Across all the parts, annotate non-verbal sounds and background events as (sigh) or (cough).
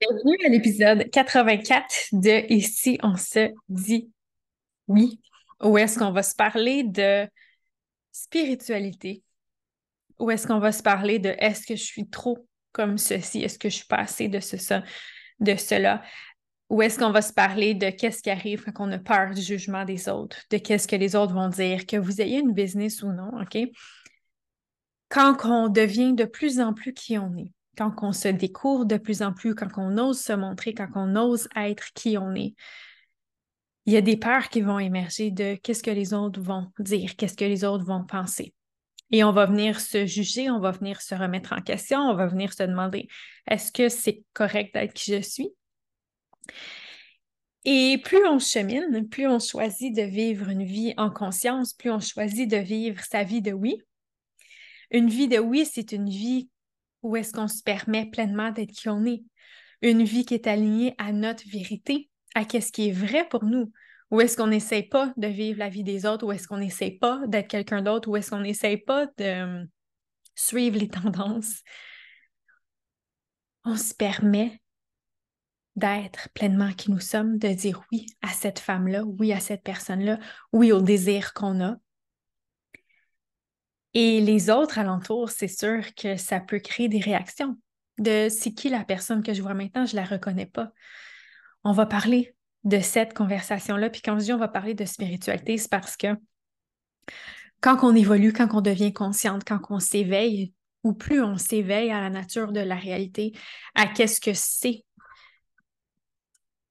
Bienvenue à l'épisode 84 de Ici, on se dit oui? Où est-ce qu'on va se parler de spiritualité? Où est-ce qu'on va se parler de est-ce que je suis trop comme ceci? Est-ce que je suis pas assez de ce, de cela? Où est-ce qu'on va se parler de qu'est-ce qui arrive quand on a peur du jugement des autres, de qu'est-ce que les autres vont dire, que vous ayez une business ou non, OK? Quand on devient de plus en plus qui on est quand on se découvre de plus en plus, quand on ose se montrer, quand on ose être qui on est, il y a des peurs qui vont émerger de qu'est-ce que les autres vont dire, qu'est-ce que les autres vont penser. Et on va venir se juger, on va venir se remettre en question, on va venir se demander est-ce que c'est correct d'être qui je suis? Et plus on chemine, plus on choisit de vivre une vie en conscience, plus on choisit de vivre sa vie de oui. Une vie de oui, c'est une vie où est-ce qu'on se permet pleinement d'être qui on est? Une vie qui est alignée à notre vérité, à ce qui est vrai pour nous. Ou est-ce qu'on n'essaie pas de vivre la vie des autres? Ou est-ce qu'on n'essaie pas d'être quelqu'un d'autre? Ou est-ce qu'on n'essaie pas de hum, suivre les (laughs) tendances? On se permet d'être pleinement qui nous sommes, de dire oui à cette femme-là, oui à cette personne-là, oui au désir qu'on a, et les autres alentours, c'est sûr que ça peut créer des réactions de c'est qui la personne que je vois maintenant, je ne la reconnais pas. On va parler de cette conversation-là. Puis quand je dis on va parler de spiritualité, c'est parce que quand on évolue, quand on devient consciente, quand on s'éveille, ou plus on s'éveille à la nature de la réalité, à qu'est-ce que c'est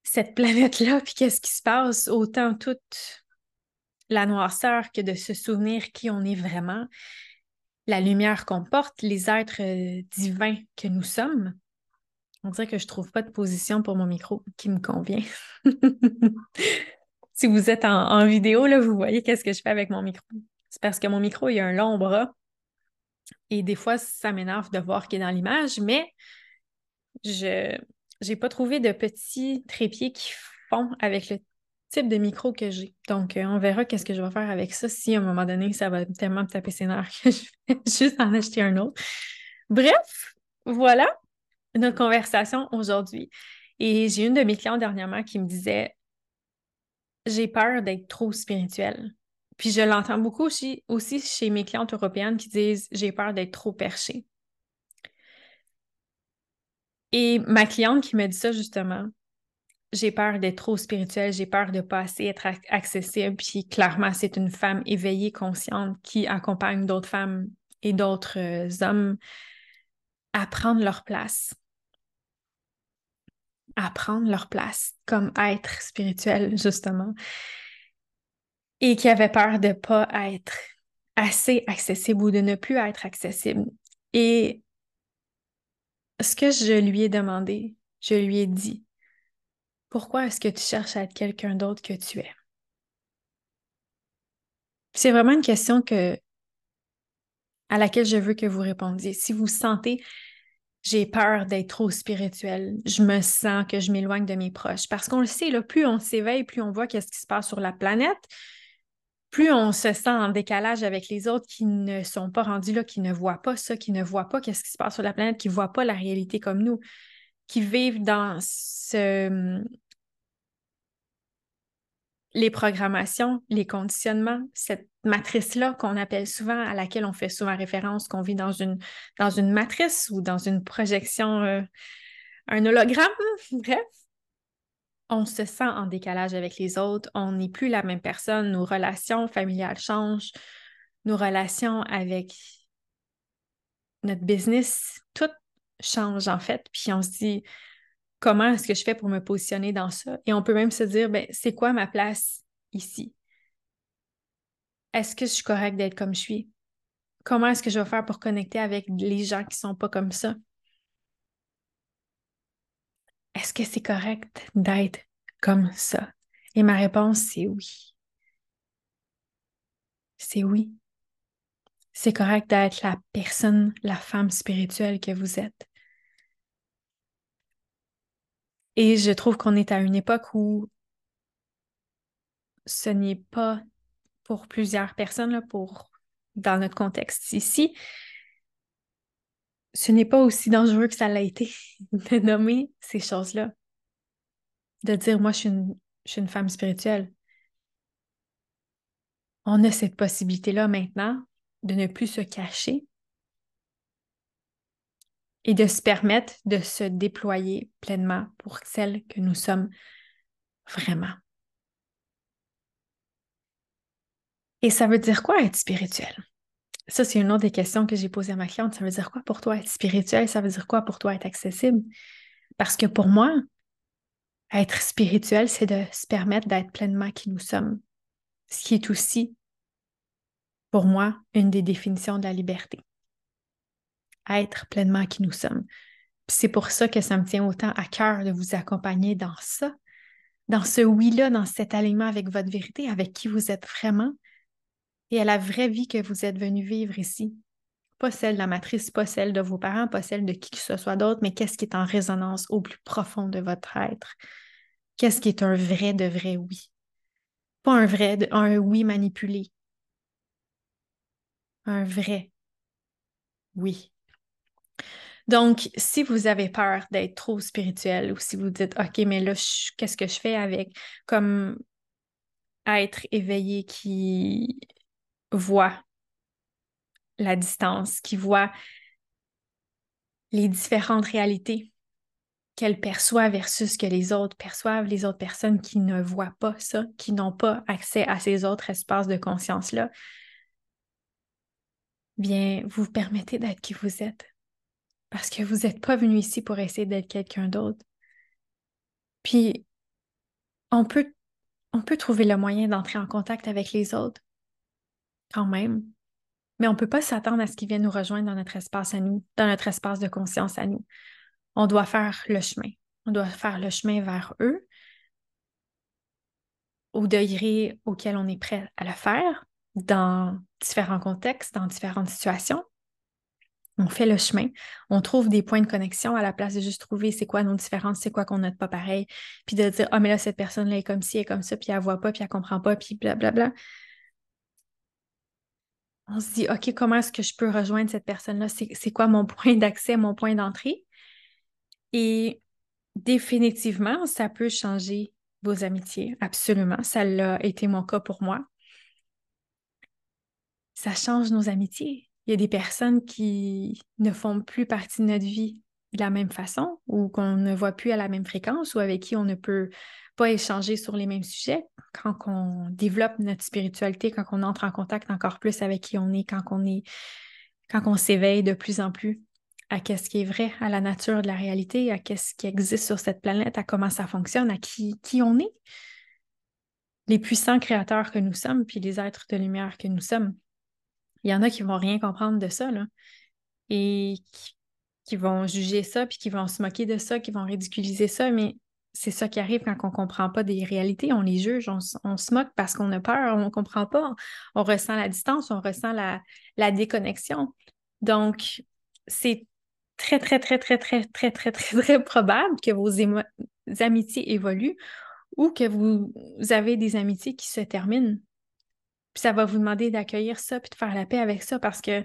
cette planète-là, puis qu'est-ce qui se passe, autant toute la noirceur que de se souvenir qui on est vraiment, la lumière qu'on porte, les êtres euh, divins que nous sommes. On dirait que je ne trouve pas de position pour mon micro qui me convient. (laughs) si vous êtes en, vidéo, là, vous voyez qu'est-ce que je fais avec mon micro. C'est parce que mon micro, il a un long bras. Et des fois, ça m'énerve de voir qu'il est dans l'image, mais je n'ai pas trouvé de petits trépieds qui font avec le type de micro que j'ai. Donc, euh, on verra qu'est-ce que je vais faire avec ça si à un moment donné, ça va tellement me taper ses nerfs (laughs) que je vais juste en acheter un autre. Bref, voilà notre conversation aujourd'hui. Et j'ai une de mes clientes dernièrement qui me disait J'ai peur d'être trop spirituelle. Puis je l'entends beaucoup aussi, aussi chez mes clientes européennes qui disent J'ai peur d'être trop perchée. Et ma cliente qui me dit ça justement, j'ai peur d'être trop spirituelle, j'ai peur de pas assez être accessible. Puis clairement, c'est une femme éveillée, consciente, qui accompagne d'autres femmes et d'autres euh, hommes à prendre leur place. À prendre leur place comme être spirituel, justement. Et qui avait peur de pas être assez accessible ou de ne plus être accessible. Et ce que je lui ai demandé, je lui ai dit, pourquoi est-ce que tu cherches à être quelqu'un d'autre que tu es? C'est vraiment une question que, à laquelle je veux que vous répondiez. Si vous sentez j'ai peur d'être trop spirituel, je me sens que je m'éloigne de mes proches. Parce qu'on le sait, plus on s'éveille, plus on voit qu'est-ce qui se passe sur la planète, plus on se sent en décalage avec les autres qui ne sont pas rendus là, qui ne voient pas ça, qui ne voient pas qu'est-ce qui se passe sur la planète, qui ne voient pas la réalité comme nous qui vivent dans ce, les programmations, les conditionnements, cette matrice-là qu'on appelle souvent, à laquelle on fait souvent référence, qu'on vit dans une, dans une matrice ou dans une projection, euh, un hologramme, (laughs) bref. On se sent en décalage avec les autres, on n'est plus la même personne, nos relations familiales changent, nos relations avec notre business, tout change en fait. Puis on se dit, comment est-ce que je fais pour me positionner dans ça? Et on peut même se dire, ben, c'est quoi ma place ici? Est-ce que je suis correcte d'être comme je suis? Comment est-ce que je vais faire pour connecter avec les gens qui ne sont pas comme ça? Est-ce que c'est correct d'être comme ça? Et ma réponse, c'est oui. C'est oui. C'est correct d'être la personne, la femme spirituelle que vous êtes. Et je trouve qu'on est à une époque où ce n'est pas pour plusieurs personnes, là, pour, dans notre contexte ici, ce n'est pas aussi dangereux que ça l'a été (laughs) de nommer ces choses-là. De dire, moi, je suis une, je suis une femme spirituelle. On a cette possibilité-là maintenant de ne plus se cacher et de se permettre de se déployer pleinement pour celle que nous sommes vraiment. Et ça veut dire quoi être spirituel? Ça, c'est une autre des questions que j'ai posées à ma cliente. Ça veut dire quoi pour toi être spirituel? Ça veut dire quoi pour toi être accessible? Parce que pour moi, être spirituel, c'est de se permettre d'être pleinement qui nous sommes. Ce qui est aussi, pour moi, une des définitions de la liberté. Être pleinement qui nous sommes. C'est pour ça que ça me tient autant à cœur de vous accompagner dans ça, dans ce oui-là, dans cet alignement avec votre vérité, avec qui vous êtes vraiment, et à la vraie vie que vous êtes venu vivre ici. Pas celle de la matrice, pas celle de vos parents, pas celle de qui que ce soit d'autre, mais qu'est-ce qui est en résonance au plus profond de votre être? Qu'est-ce qui est un vrai de vrai oui? Pas un vrai, un oui manipulé. Un vrai oui. Donc, si vous avez peur d'être trop spirituel ou si vous dites, OK, mais là, qu'est-ce que je fais avec? Comme être éveillé qui voit la distance, qui voit les différentes réalités qu'elle perçoit versus que les autres perçoivent, les autres personnes qui ne voient pas ça, qui n'ont pas accès à ces autres espaces de conscience-là, bien, vous permettez d'être qui vous êtes. Parce que vous n'êtes pas venu ici pour essayer d'être quelqu'un d'autre. Puis, on peut, on peut trouver le moyen d'entrer en contact avec les autres quand même. Mais on ne peut pas s'attendre à ce qu'ils viennent nous rejoindre dans notre espace à nous, dans notre espace de conscience à nous. On doit faire le chemin. On doit faire le chemin vers eux au degré auquel on est prêt à le faire, dans différents contextes, dans différentes situations. On fait le chemin, on trouve des points de connexion à la place de juste trouver c'est quoi nos différences, c'est quoi qu'on n'a pas pareil, puis de dire Ah, mais là, cette personne-là est comme ci, elle est comme ça, puis elle voit pas, puis elle comprend pas, puis blablabla. Bla, bla on se dit, OK, comment est-ce que je peux rejoindre cette personne-là? C'est quoi mon (laughs) point d'accès, mon point d'entrée? Et définitivement, ça peut changer vos amitiés, absolument. Ça l'a été mon cas pour moi. Ça change nos amitiés. Il y a des personnes qui ne font plus partie de notre vie de la même façon ou qu'on ne voit plus à la même fréquence ou avec qui on ne peut pas échanger sur les mêmes sujets, quand on développe notre spiritualité, quand on entre en contact encore plus avec qui on est, quand on est, quand on s'éveille de plus en plus à ce qui est vrai, à la nature de la réalité, à ce qui existe sur cette planète, à comment ça fonctionne, à qui, qui on est, les puissants créateurs que nous sommes, puis les êtres de lumière que nous sommes. Il y en a qui vont rien comprendre de ça, là, et qui, vont juger ça, puis qui vont se moquer de ça, qui vont ridiculiser ça, mais c'est ça qui arrive quand on ne comprend pas des réalités. On les juge, on, se moque parce qu'on a peur, on ne comprend pas, on, ressent la distance, on ressent la, la déconnexion. Donc, c'est très, très, très, très, très, très, très, très, très probable que vos amitiés évoluent ou que vous, avez des amitiés qui se terminent. Puis ça va vous demander d'accueillir ça puis de faire la paix avec ça parce que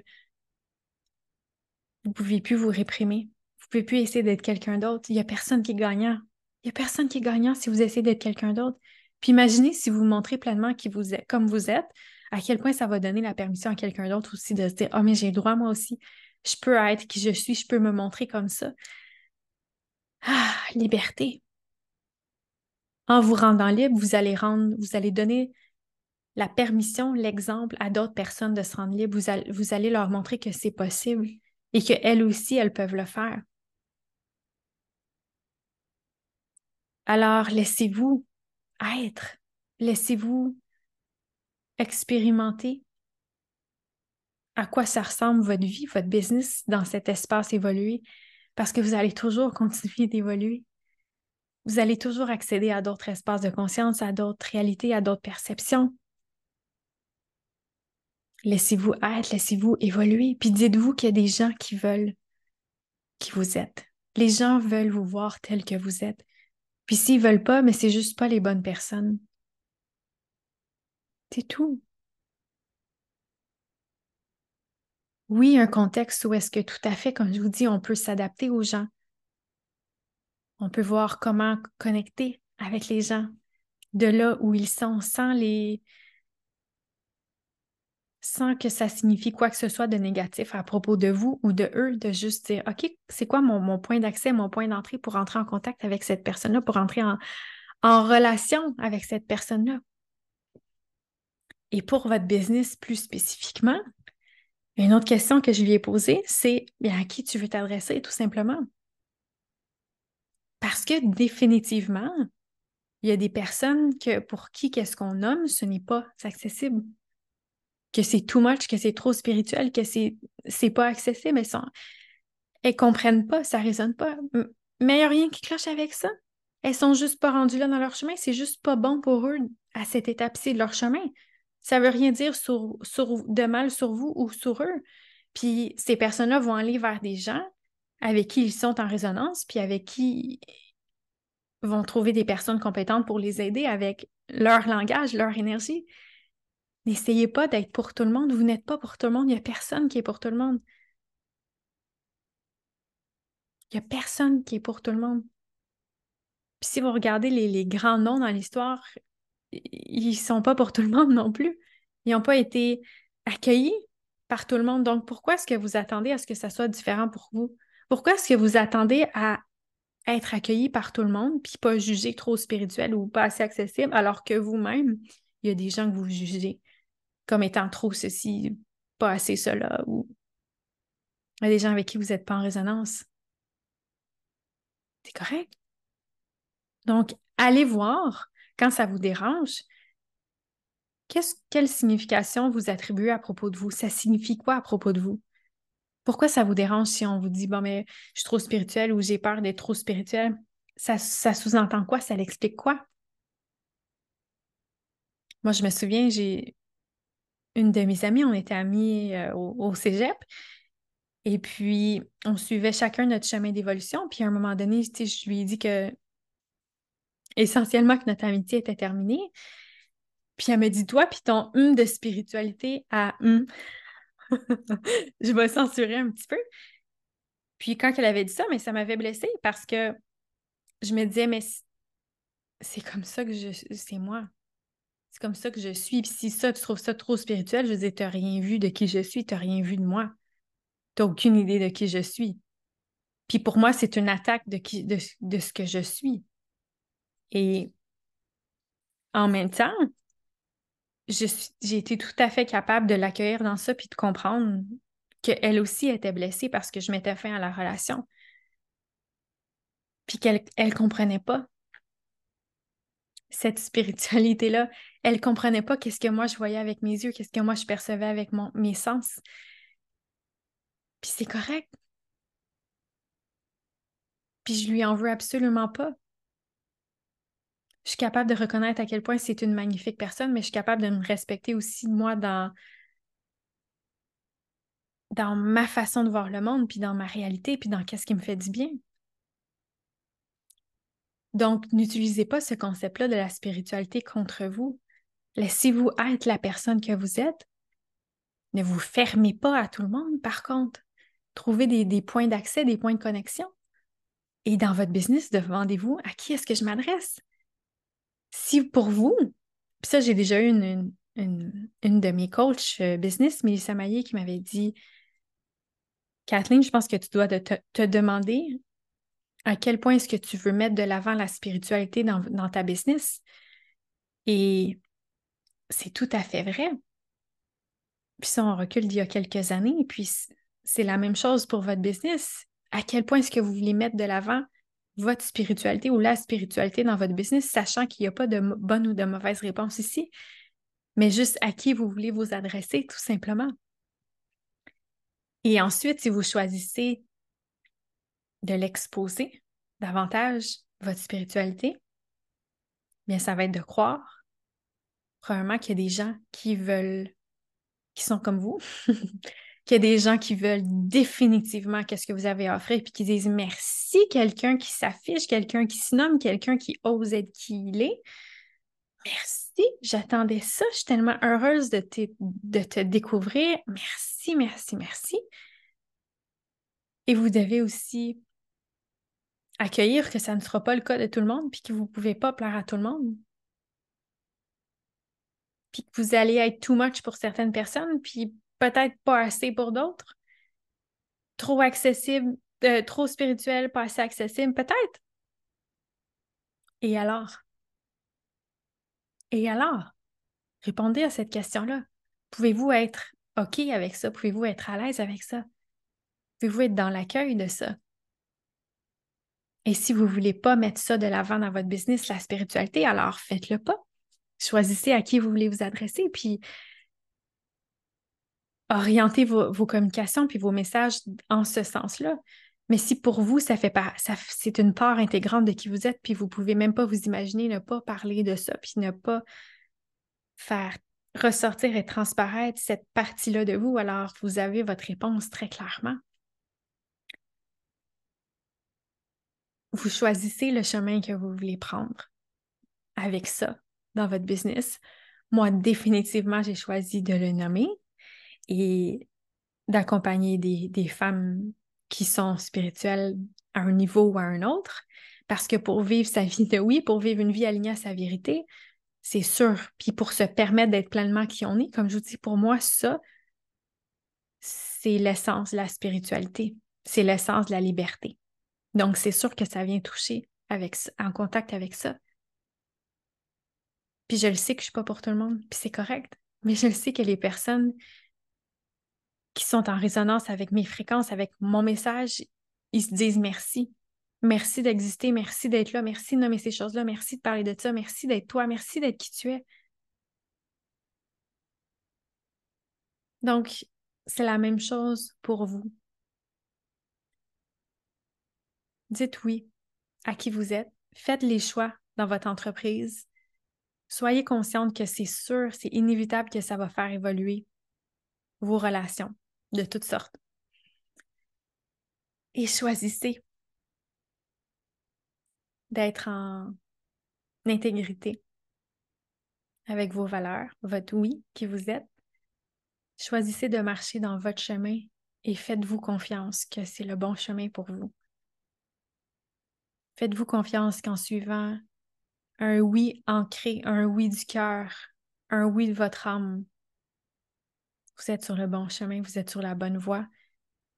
vous ne pouvez plus vous réprimer. Vous ne pouvez plus essayer d'être quelqu'un d'autre. Il n'y a personne qui est gagnant. Il n'y a personne qui est gagnant si vous essayez d'être quelqu'un d'autre. Puis imaginez si vous montrez pleinement qui vous êtes, comme vous êtes, à quel point ça va donner la permission à quelqu'un d'autre aussi de se dire Oh, mais j'ai le droit moi aussi. Je peux être qui je suis, je peux me montrer comme ça. Ah, liberté. En vous rendant libre, vous allez rendre, vous allez donner la permission, l'exemple à d'autres personnes de se rendre libre. Vous allez, leur montrer que c'est possible et qu'elles aussi, elles peuvent le faire. Alors, laissez-vous être, laissez-vous expérimenter à quoi ça ressemble votre vie, votre business dans cet espace évolué, parce que vous allez toujours (laughs) continuer d'évoluer. Vous allez toujours accéder à d'autres espaces de conscience, à d'autres réalités, à d'autres perceptions. Laissez-vous être, laissez-vous évoluer, puis dites-vous qu'il y a des gens qui veulent qui vous êtes. Les gens veulent vous voir tel que vous êtes. Puis s'ils veulent pas, mais c'est juste pas les bonnes personnes. C'est tout. Oui, un contexte où est-ce que tout à fait, comme je vous dis, on peut s'adapter aux gens. On peut voir comment connecter avec les gens de là où ils sont sans les sans que ça signifie quoi que ce soit de négatif à propos de vous ou de eux, de juste dire OK, c'est quoi mon, point d'accès, mon point d'entrée pour entrer en contact avec cette personne-là, pour entrer en, en relation avec cette personne-là? Et pour votre business plus spécifiquement, une autre question que je lui ai posée, c'est bien à qui tu veux t'adresser, tout simplement? Parce que définitivement, il y a des personnes que pour qui qu'est-ce qu'on nomme, ce n'est pas accessible. Que c'est too much, que c'est trop spirituel, que c'est pas accessible. Elles, sont, comprennent pas, ça résonne pas. Mais il n'y a rien qui cloche avec ça. Elles sont juste pas rendues là dans leur chemin. C'est juste pas bon pour eux à cette étape-ci de leur chemin. Ça veut rien dire sur, sur, de mal sur vous ou sur eux. Puis ces personnes-là vont aller vers des gens avec qui ils sont en résonance, puis avec qui vont trouver des personnes compétentes pour les aider avec leur langage, leur énergie. N'essayez pas d'être pour tout le monde. Vous n'êtes pas pour tout le monde. Il n'y a personne qui est pour tout le monde. Il n'y a personne qui est pour tout le monde. Puis si vous regardez les, grands noms dans l'histoire, ils ne sont pas pour tout le monde non plus. Ils n'ont pas été accueillis par tout le monde. Donc, pourquoi est-ce que vous attendez à ce que ça soit différent pour vous? Pourquoi est-ce que vous attendez à être accueilli par tout le monde, puis pas jugé trop spirituel ou pas assez accessible, alors que vous-même, il y a des gens que vous jugez? Comme étant trop ceci, pas assez cela, ou il y a des gens avec qui vous n'êtes pas en résonance. C'est correct. Donc, allez voir quand ça vous dérange. quelle signification vous attribuez à propos de vous? Ça signifie quoi à propos de vous? Pourquoi ça vous dérange si on vous dit, bon, mais je suis trop spirituel ou j'ai peur d'être trop spirituel? Ça, ça sous-entend quoi? Ça l'explique quoi? Moi, je me souviens, j'ai une de mes amies, on était amies euh, au, cégep, et puis on suivait chacun notre chemin d'évolution. Puis à un moment donné, je lui ai dit que essentiellement que notre amitié était terminée. Puis elle me dit, toi, puis ton hum de spiritualité à hum. (laughs) je vais censurer un petit peu. Puis quand elle avait dit ça, mais ça m'avait blessée parce que je me disais, mais c'est comme ça que je c'est moi. C'est comme ça que je suis. Puis si ça, tu trouves ça trop spirituel, je veux dire, tu n'as rien vu de qui je suis, tu n'as rien vu de moi. Tu n'as aucune idée de qui je suis. Puis pour moi, c'est une attaque de, ce que je suis. Et en même temps, j'ai été tout à fait capable de l'accueillir dans ça puis de comprendre qu'elle aussi était blessée parce que je mettais fin à la relation. Puis qu'elle ne comprenait pas cette spiritualité-là. Elle ne comprenait pas qu'est-ce que moi je voyais avec mes yeux, qu'est-ce que moi je percevais avec mes sens. Puis c'est correct. Puis je lui en veux absolument pas je suis capable de reconnaître à quel point c'est une magnifique personne, mais je suis capable de me respecter aussi, moi, dans, dans ma façon de voir le monde, puis dans ma réalité, puis dans qu'est-ce qui me fait du bien. Donc, n'utilisez pas ce concept-là de la spiritualité contre vous. Laissez-vous être la personne que vous êtes. Ne vous fermez pas à tout le monde, par contre. Trouvez des, points d'accès, des points de connexion. Et dans votre business, demandez-vous à qui est-ce que je m'adresse? si pour vous, puis ça, j'ai déjà eu une, une, de mes coachs euh, business, Mélissa Maillé, qui m'avait dit Kathleen, je pense que tu dois te, demander à quel point est-ce que tu veux mettre de l'avant la spiritualité dans, dans ta business? Et c'est tout à fait vrai. Puis ça, on recule d'il y a quelques années, puis c'est la même chose pour votre business. À quel point est-ce que vous voulez mettre de l'avant votre spiritualité ou la spiritualité dans votre business, sachant qu'il n'y a pas de bonne ou de mauvaise réponse ici, mais juste à qui vous voulez vous adresser, tout simplement. Et ensuite, si vous choisissez de l'exposer davantage, votre spiritualité, bien, ça va être de croire, probablement qu'il y a des gens qui veulent, qui sont comme vous, (laughs) qu'il y a des gens qui veulent définitivement qu'est-ce que vous avez à offrir, puis qui disent merci, quelqu'un qui s'affiche, quelqu'un qui se nomme, quelqu'un qui ose être qui il est. Merci, j'attendais ça. Je suis tellement heureuse de te, de te découvrir. Merci, merci, merci. Et vous devez aussi accueillir que ça ne sera pas le cas de tout le monde, puis que vous ne pouvez pas plaire à tout le monde. Puis que vous allez être too much pour certaines personnes, puis peut-être pas assez pour d'autres. Trop accessible, euh, trop spirituel, pas assez accessible, peut-être. Et alors? Et alors? Répondez à cette question-là. Pouvez-vous être OK avec ça? Pouvez-vous être à l'aise avec ça? Pouvez-vous être dans l'accueil de ça? Et si vous ne voulez pas mettre ça de l'avant dans votre business, la spiritualité, alors faites-le pas. Choisissez à qui vous voulez vous adresser, puis orientez vos, communications puis vos messages en ce sens-là. Mais si pour vous, ça fait pas, ça, c'est une part intégrante de qui vous êtes, puis vous pouvez même pas vous imaginer ne pas parler de ça, puis ne pas faire ressortir et transparaître cette partie-là de vous, alors vous avez votre réponse très clairement. Vous choisissez le chemin que vous voulez prendre avec ça dans votre business. Moi, définitivement, j'ai choisi de le nommer et d'accompagner des, femmes qui sont spirituelles à un niveau ou à un autre. Parce que pour vivre sa vie de oui, pour vivre une vie alignée à sa vérité, c'est sûr. Puis pour se permettre d'être pleinement qui on est, comme je vous dis, pour moi, ça, c'est l'essence de la spiritualité. C'est l'essence de la liberté. Donc, c'est sûr que ça vient toucher avec, en contact avec ça. Puis je le sais que je ne suis pas pour tout le monde, puis c'est correct. Mais je le sais que les personnes qui sont en résonance avec mes fréquences, avec mon message, ils se disent merci. Merci d'exister, merci d'être là, merci de nommer ces choses-là, merci de parler de ça, merci d'être toi, merci d'être qui tu es. Donc, c'est la même chose pour vous. Dites oui à qui vous êtes. Faites les choix dans votre entreprise. Soyez consciente que c'est sûr, c'est inévitable que ça va faire évoluer vos relations de toutes sortes. Et choisissez d'être en intégrité avec vos valeurs, votre oui qui vous êtes. Choisissez de marcher dans votre chemin et faites-vous confiance que c'est le bon chemin pour vous. Faites-vous confiance qu'en suivant un oui ancré, un oui du cœur, un oui de votre âme, vous êtes sur le bon chemin, vous êtes sur la bonne voie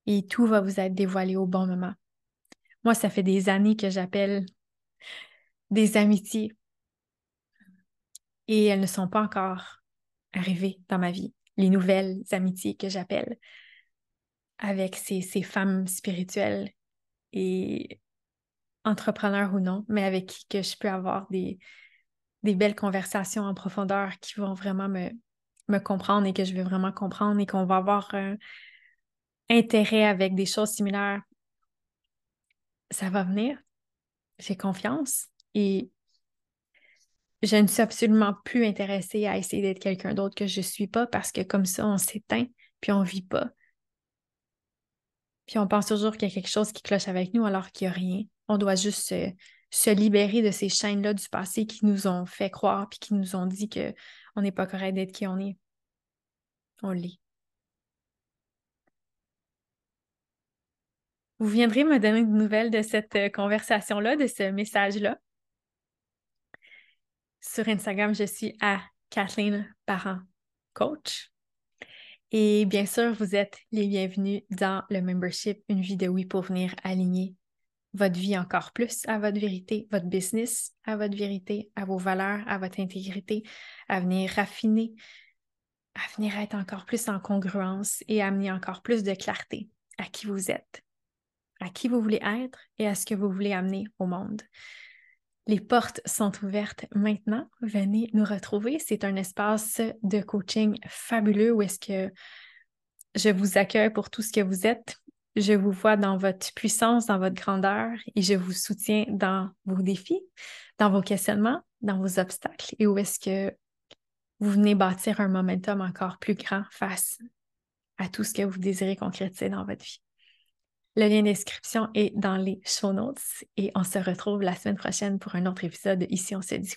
et tout va vous être dévoilé au bon moment. Moi, ça fait des années que j'appelle des amitiés et elles ne sont pas encore arrivées dans ma vie. Les nouvelles amitiés que j'appelle avec ces, ces femmes spirituelles et entrepreneurs ou non, mais avec qui que je peux avoir des, des belles conversations en profondeur qui vont vraiment me, me comprendre et que je vais vraiment comprendre et qu'on va avoir un intérêt avec des choses similaires, ça va venir. J'ai confiance et je ne suis absolument plus intéressée à essayer d'être quelqu'un d'autre que je ne suis pas parce que comme ça, on s'éteint puis on ne vit pas. Puis on pense toujours qu'il y a quelque chose qui cloche avec nous alors qu'il n'y a rien. On doit juste se, libérer de ces chaînes-là du passé qui nous ont fait croire puis qui nous ont dit qu'on n'est pas correct d'être qui on est. On lit. Vous viendrez me donner une nouvelle de cette euh, conversation-là, de ce message-là? Sur Instagram, je suis à Kathleen Parent Coach. Et bien sûr, vous êtes les bienvenus dans le membership Une vie de oui pour venir aligner votre vie encore plus à votre vérité, votre business à votre vérité, à vos valeurs, à votre intégrité, à venir raffiner, à venir être encore plus en congruence et amener encore plus de clarté à qui vous êtes, à qui vous voulez être et à ce que vous voulez amener au monde. Les portes sont ouvertes maintenant. Venez nous retrouver. C'est un espace de coaching fabuleux où est-ce que je vous accueille pour tout ce que vous êtes. Je vous vois dans votre puissance, dans votre grandeur et je vous soutiens dans vos défis, dans vos questionnements, dans vos obstacles et où est-ce que vous venez bâtir un momentum encore plus grand face à tout ce que vous désirez concrétiser dans votre vie. Le lien d'inscription est dans les show notes et on se retrouve la semaine prochaine pour un autre épisode Ici on se dit